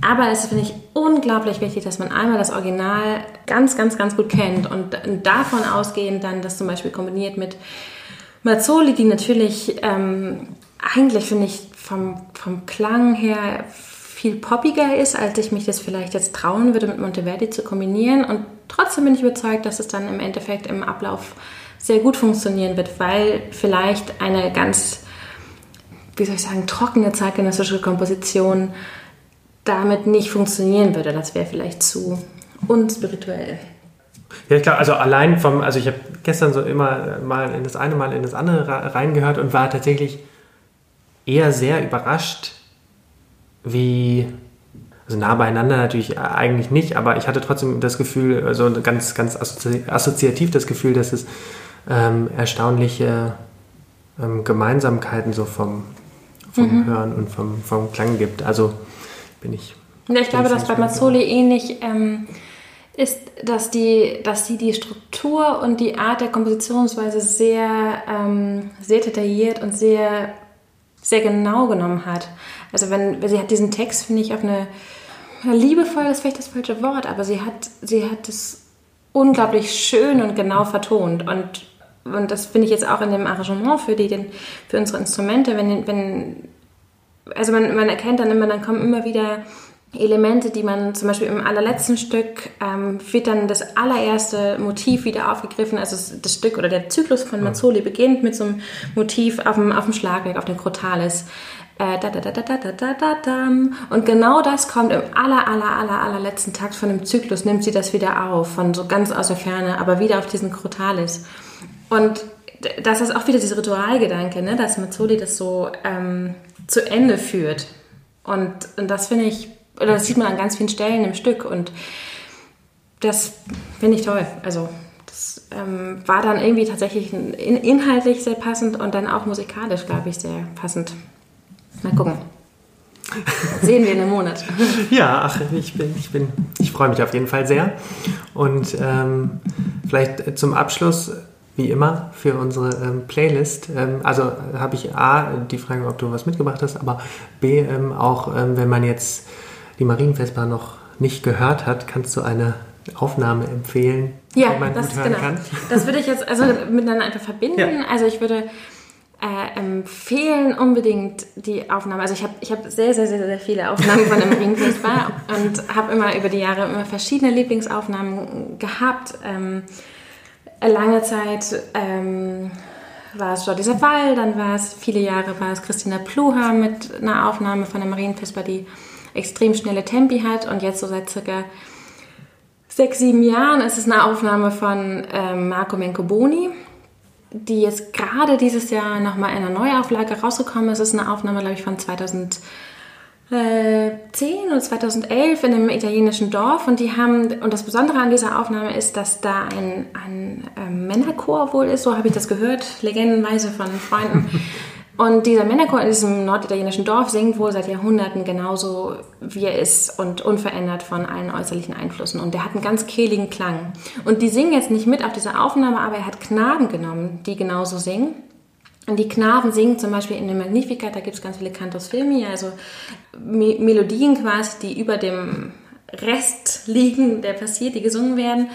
Speaker 2: Aber es finde ich unglaublich wichtig, dass man einmal das Original ganz, ganz, ganz gut kennt und davon ausgehend dann das zum Beispiel kombiniert mit Mazzoli, die natürlich ähm, eigentlich finde ich vom, vom Klang her viel poppiger ist, als ich mich das vielleicht jetzt trauen würde, mit Monteverdi zu kombinieren. Und trotzdem bin ich überzeugt, dass es dann im Endeffekt im Ablauf sehr gut funktionieren wird, weil vielleicht eine ganz, wie soll ich sagen, trockene zeitgenössische Komposition damit nicht funktionieren würde. Das wäre vielleicht zu unspirituell.
Speaker 1: Ja, ich glaube, also allein vom, also ich habe gestern so immer mal in das eine, mal in das andere reingehört und war tatsächlich eher sehr überrascht, wie, also nah beieinander natürlich eigentlich nicht, aber ich hatte trotzdem das Gefühl, also ganz, ganz assozi assoziativ das Gefühl, dass es ähm, erstaunliche ähm, Gemeinsamkeiten so vom, vom mhm. Hören und vom, vom Klang gibt. Also bin ich.
Speaker 2: Ja, ich glaube, dass bei Mazzoli ähnlich ähm, ist, dass, die, dass sie die Struktur und die Art der Kompositionsweise sehr, ähm, sehr detailliert und sehr, sehr genau genommen hat. Also wenn, sie hat diesen Text, finde ich, auf eine liebevoll, ist vielleicht das falsche Wort, aber sie hat, sie hat es unglaublich schön und genau vertont. Und, und das finde ich jetzt auch in dem Arrangement für, die, den, für unsere Instrumente, wenn, wenn also man, man erkennt dann immer, dann kommen immer wieder Elemente, die man zum Beispiel im allerletzten Stück ähm, wird dann das allererste Motiv wieder aufgegriffen. Also das Stück oder der Zyklus von Mazzoli beginnt mit so einem Motiv auf dem, auf dem Schlagwerk, auf dem Crotalis. Äh, da, da, da, da, da, da, da, da. Und genau das kommt im aller, aller, aller, allerletzten Takt von dem Zyklus, nimmt sie das wieder auf, von so ganz aus der Ferne, aber wieder auf diesen Crotalis. Und das ist auch wieder dieser Ritualgedanke, ne, dass Mazzoli das so ähm, zu Ende führt. Und, und das finde ich, oder das sieht man an ganz vielen Stellen im Stück. Und das finde ich toll. Also das ähm, war dann irgendwie tatsächlich inhaltlich sehr passend und dann auch musikalisch, glaube ich, sehr passend. Mal gucken. Sehen wir in einem Monat.
Speaker 1: ja, ach, ich bin, ich bin, ich freue mich auf jeden Fall sehr. Und ähm, vielleicht zum Abschluss, wie immer, für unsere ähm, Playlist. Ähm, also habe ich A, die Frage, ob du was mitgebracht hast, aber B, ähm, auch ähm, wenn man jetzt die Marienfestbar noch nicht gehört hat, kannst du eine Aufnahme empfehlen,
Speaker 2: ja, die man das, gut hören genau. kann. Das würde ich jetzt also miteinander einfach verbinden. Ja. Also ich würde äh, empfehlen unbedingt die Aufnahme. Also ich habe ich hab sehr, sehr, sehr, sehr viele Aufnahmen von dem Ringfestival und habe immer über die Jahre immer verschiedene Lieblingsaufnahmen gehabt. Ähm, lange Zeit ähm, war es Jordi Savall, dann war es, viele Jahre war es Christina Pluha mit einer Aufnahme von der Marienfesper, die extrem schnelle Tempi hat und jetzt so seit circa sechs, sieben Jahren ist es eine Aufnahme von ähm, Marco Mencoboni die jetzt gerade dieses Jahr nochmal in einer Neuauflage rausgekommen ist. Es ist eine Aufnahme, glaube ich, von 2010 oder 2011 in einem italienischen Dorf. Und die haben, und das Besondere an dieser Aufnahme ist, dass da ein, ein, ein Männerchor wohl ist, so habe ich das gehört, legendenweise von Freunden. Und dieser Männerchor in diesem norditalienischen Dorf singt wohl seit Jahrhunderten genauso, wie er ist und unverändert von allen äußerlichen Einflüssen. Und der hat einen ganz kehligen Klang. Und die singen jetzt nicht mit auf dieser Aufnahme, aber er hat Knaben genommen, die genauso singen. Und die Knaben singen zum Beispiel in dem Magnificat, da gibt es ganz viele Cantos Filmi, also Me Melodien quasi, die über dem Rest liegen, der passiert, die gesungen werden.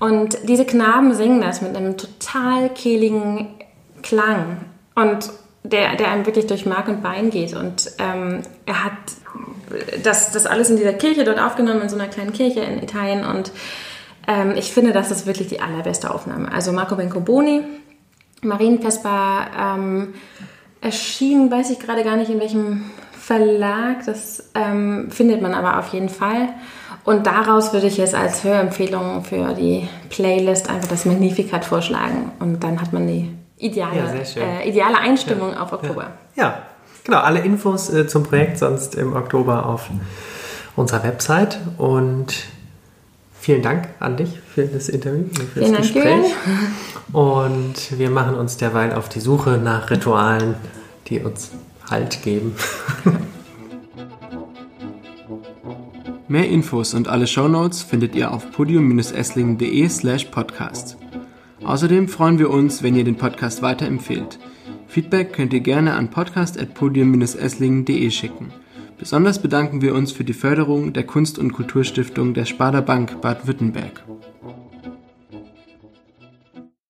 Speaker 2: Und diese Knaben singen das mit einem total kehligen Klang. Und der, der einem wirklich durch Mark und Bein geht. Und ähm, er hat das, das alles in dieser Kirche dort aufgenommen, in so einer kleinen Kirche in Italien. Und ähm, ich finde, das ist wirklich die allerbeste Aufnahme. Also Marco Bencoboni, Marienvesper ähm, erschien, weiß ich gerade gar nicht in welchem Verlag, das ähm, findet man aber auf jeden Fall. Und daraus würde ich jetzt als Hörempfehlung für die Playlist einfach das Magnificat vorschlagen. Und dann hat man die ideale, ja, äh, ideale Einstimmung ja. auf Oktober.
Speaker 1: Ja. ja. genau. Alle Infos äh, zum Projekt sonst im Oktober auf unserer Website. Und vielen Dank an dich für das Interview und für vielen das Gespräch. Dank. Und wir machen uns derweil auf die Suche nach Ritualen, die uns Halt geben.
Speaker 3: Mehr Infos und alle Shownotes findet ihr auf podium-esslingen.de slash podcast. Außerdem freuen wir uns, wenn ihr den Podcast weiterempfehlt. Feedback könnt ihr gerne an podcast.podium-esslingen.de schicken. Besonders bedanken wir uns für die Förderung der Kunst- und Kulturstiftung der Sparda Bank Baden-Württemberg.